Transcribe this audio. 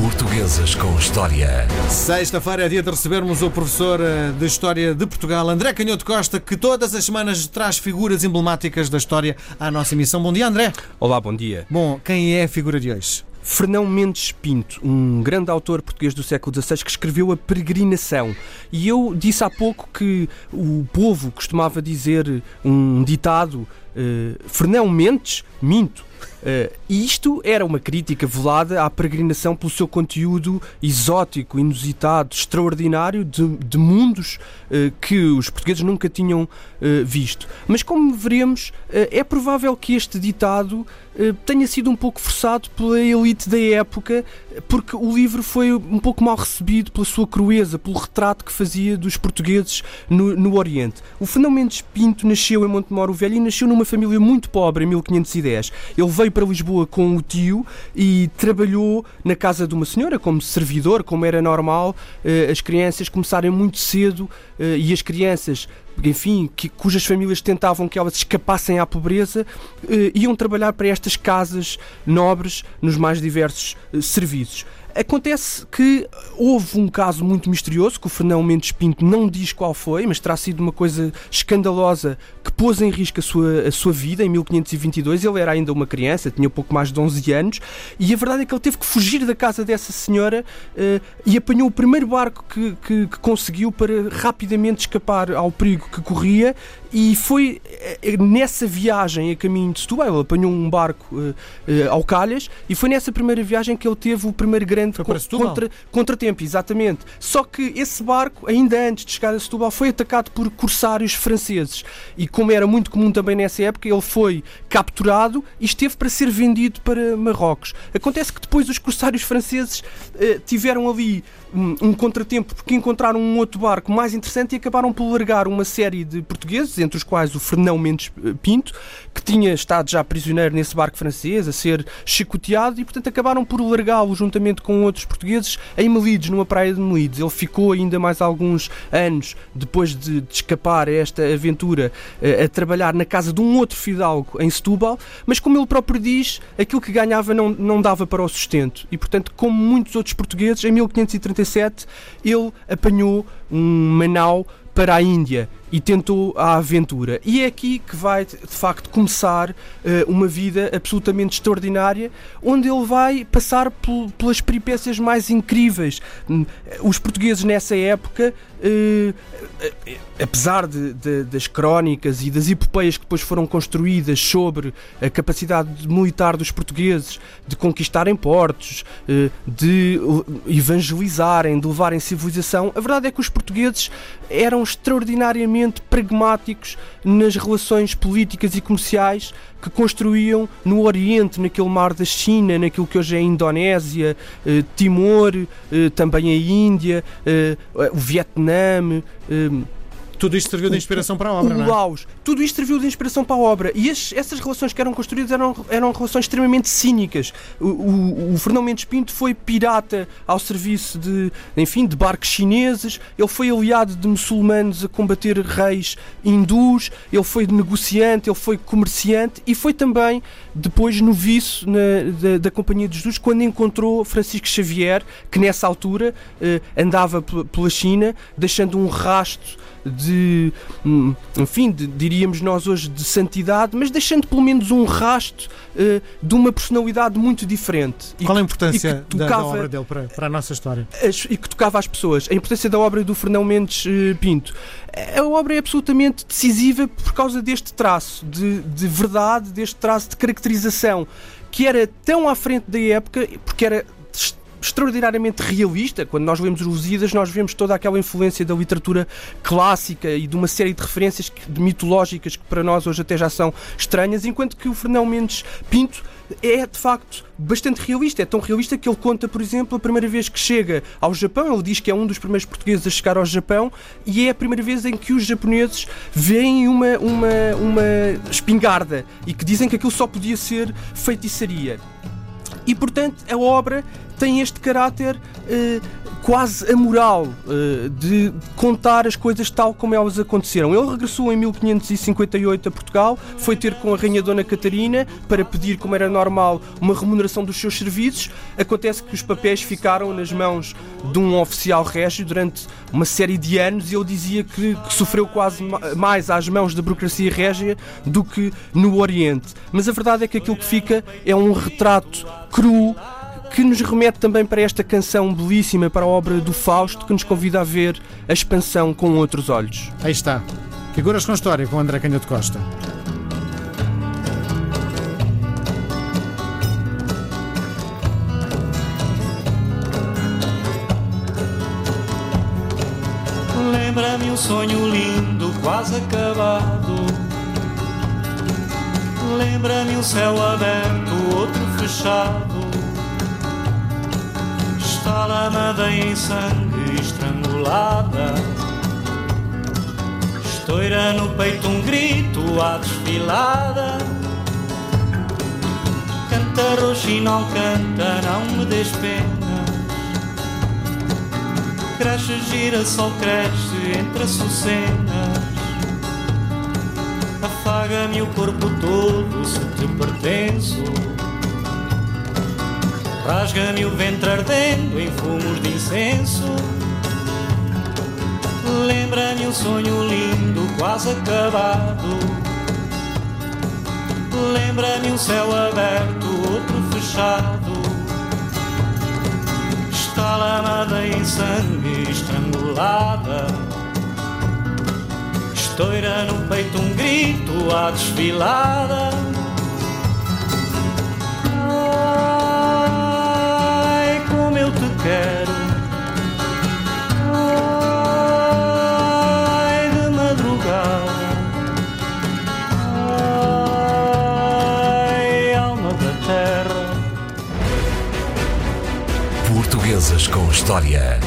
Portuguesas com História. Sexta-feira é dia de recebermos o professor eh, de História de Portugal, André Canhoto Costa, que todas as semanas traz figuras emblemáticas da história à nossa emissão. Bom dia, André. Olá, bom dia. Bom, quem é a figura de hoje? Fernão Mendes Pinto, um grande autor português do século XVI que escreveu A Peregrinação. E eu disse há pouco que o povo costumava dizer um ditado: uh, Fernão Mendes, minto. Uh, e isto era uma crítica velada à peregrinação pelo seu conteúdo exótico, inusitado, extraordinário de, de mundos uh, que os portugueses nunca tinham uh, visto. Mas como veremos, é provável que este ditado tenha sido um pouco forçado pela elite da época, porque o livro foi um pouco mal recebido pela sua crueza, pelo retrato que fazia dos portugueses no, no Oriente. O Fernão Mendes Pinto nasceu em Montemoro Velho e nasceu numa família muito pobre em 1510. Ele veio para Lisboa com o tio e trabalhou na casa de uma senhora como servidor, como era normal, eh, as crianças começarem muito cedo eh, e as crianças enfim, que, cujas famílias tentavam que elas escapassem à pobreza, eh, iam trabalhar para estas casas nobres nos mais diversos serviços. Acontece que houve um caso muito misterioso, que o Fernão Mendes Pinto não diz qual foi, mas terá sido uma coisa escandalosa que pôs em risco a sua, a sua vida em 1522. Ele era ainda uma criança, tinha pouco mais de 11 anos, e a verdade é que ele teve que fugir da casa dessa senhora uh, e apanhou o primeiro barco que, que, que conseguiu para rapidamente escapar ao perigo que corria e foi eh, nessa viagem a caminho de Setúbal, ele apanhou um barco uh, uh, ao Calhas e foi nessa primeira viagem que ele teve o primeiro grande co contra, contratempo, exatamente. Só que esse barco, ainda antes de chegar a Setúbal, foi atacado por corsários franceses e como era muito comum também nessa época, ele foi capturado e esteve para ser vendido para Marrocos. Acontece que depois os corsários franceses uh, tiveram ali um, um, contratempo porque encontraram um outro barco mais interessante e acabaram por largar uma série de portugueses, entre os quais o Fernão Mendes eh, Pinto, que tinha estado já prisioneiro nesse barco francês, a ser chicoteado, e portanto acabaram por largá-lo juntamente com outros portugueses em Melides, numa praia de Melides. Ele ficou ainda mais alguns anos depois de, de escapar a esta aventura a, eh, a trabalhar na casa de um outro fidalgo em Setúbal, mas como ele próprio diz, aquilo que ganhava não, não dava para o sustento. E portanto, como muitos outros portugueses, em 1530 ele apanhou um Manau para a Índia e tentou a aventura. E é aqui que vai, de facto, começar uh, uma vida absolutamente extraordinária, onde ele vai passar pelas peripécias mais incríveis. Hum, os portugueses nessa época, uh, apesar de, de, das crónicas e das epopeias que depois foram construídas sobre a capacidade militar dos portugueses de conquistarem portos, uh, de evangelizarem, de levarem civilização, a verdade é que os portugueses eram extraordinariamente extremamente pragmáticos nas relações políticas e comerciais que construíam no Oriente, naquele mar da China, naquilo que hoje é a Indonésia, eh, Timor, eh, também a Índia, eh, o Vietnã. Tudo isto serviu de inspiração para a obra, o, não é? Laos. Tudo isto serviu de inspiração para a obra. E as, essas relações que eram construídas eram, eram relações extremamente cínicas. O, o, o Fernão Mendes Pinto foi pirata ao serviço de, enfim, de barcos chineses. Ele foi aliado de muçulmanos a combater reis hindus. Ele foi negociante, ele foi comerciante e foi também depois noviço na, da, da Companhia de Jesus quando encontrou Francisco Xavier, que nessa altura eh, andava pela China, deixando um rastro de, hum, enfim, de, diríamos nós hoje de santidade, mas deixando pelo menos um rasto uh, de uma personalidade muito diferente. Qual a importância tocava, da, obra dele para, para a nossa história? As, e que tocava às pessoas. A importância da obra do Fernão Mendes uh, Pinto. A obra é absolutamente decisiva por causa deste traço de, de verdade, deste traço de que era tão à frente da época, porque era extraordinariamente realista. Quando nós lemos os Lusíadas, nós vemos toda aquela influência da literatura clássica e de uma série de referências de mitológicas que para nós hoje até já são estranhas, enquanto que o Fernão Mendes Pinto é de facto bastante realista. É tão realista que ele conta, por exemplo, a primeira vez que chega ao Japão. Ele diz que é um dos primeiros portugueses a chegar ao Japão e é a primeira vez em que os japoneses veem uma, uma, uma espingarda e que dizem que aquilo só podia ser feitiçaria. E portanto a obra tem este caráter uh, quase amoral uh, de contar as coisas tal como elas aconteceram. Ele regressou em 1558 a Portugal, foi ter com a Rainha Dona Catarina para pedir, como era normal, uma remuneração dos seus serviços. Acontece que os papéis ficaram nas mãos de um oficial régio durante uma série de anos e ele dizia que, que sofreu quase mais às mãos da burocracia régia do que no Oriente. Mas a verdade é que aquilo que fica é um retrato cru que nos remete também para esta canção belíssima, para a obra do Fausto, que nos convida a ver a expansão com outros olhos. Aí está. Figuras com história, com André Canhoto Costa. Lembra-me um sonho lindo, quase acabado. Lembra-me um céu aberto, outro fechado lamada em sangue estrangulada. Estoura no peito um grito à desfilada. Canta roxinol, canta, não me des penas. Cresce, gira, sol cresce entre açucenas. Afaga-me o corpo todo se te pertenço. Rasga-me o ventre ardendo em fumos de incenso. Lembra-me um sonho lindo, quase acabado. Lembra-me um céu aberto, outro fechado. Está lamada em sangue estrangulada. Estoura no peito um grito à desfilada. Quero. Ai, de madrugada. Ai, alma da terra. Portuguesas com História.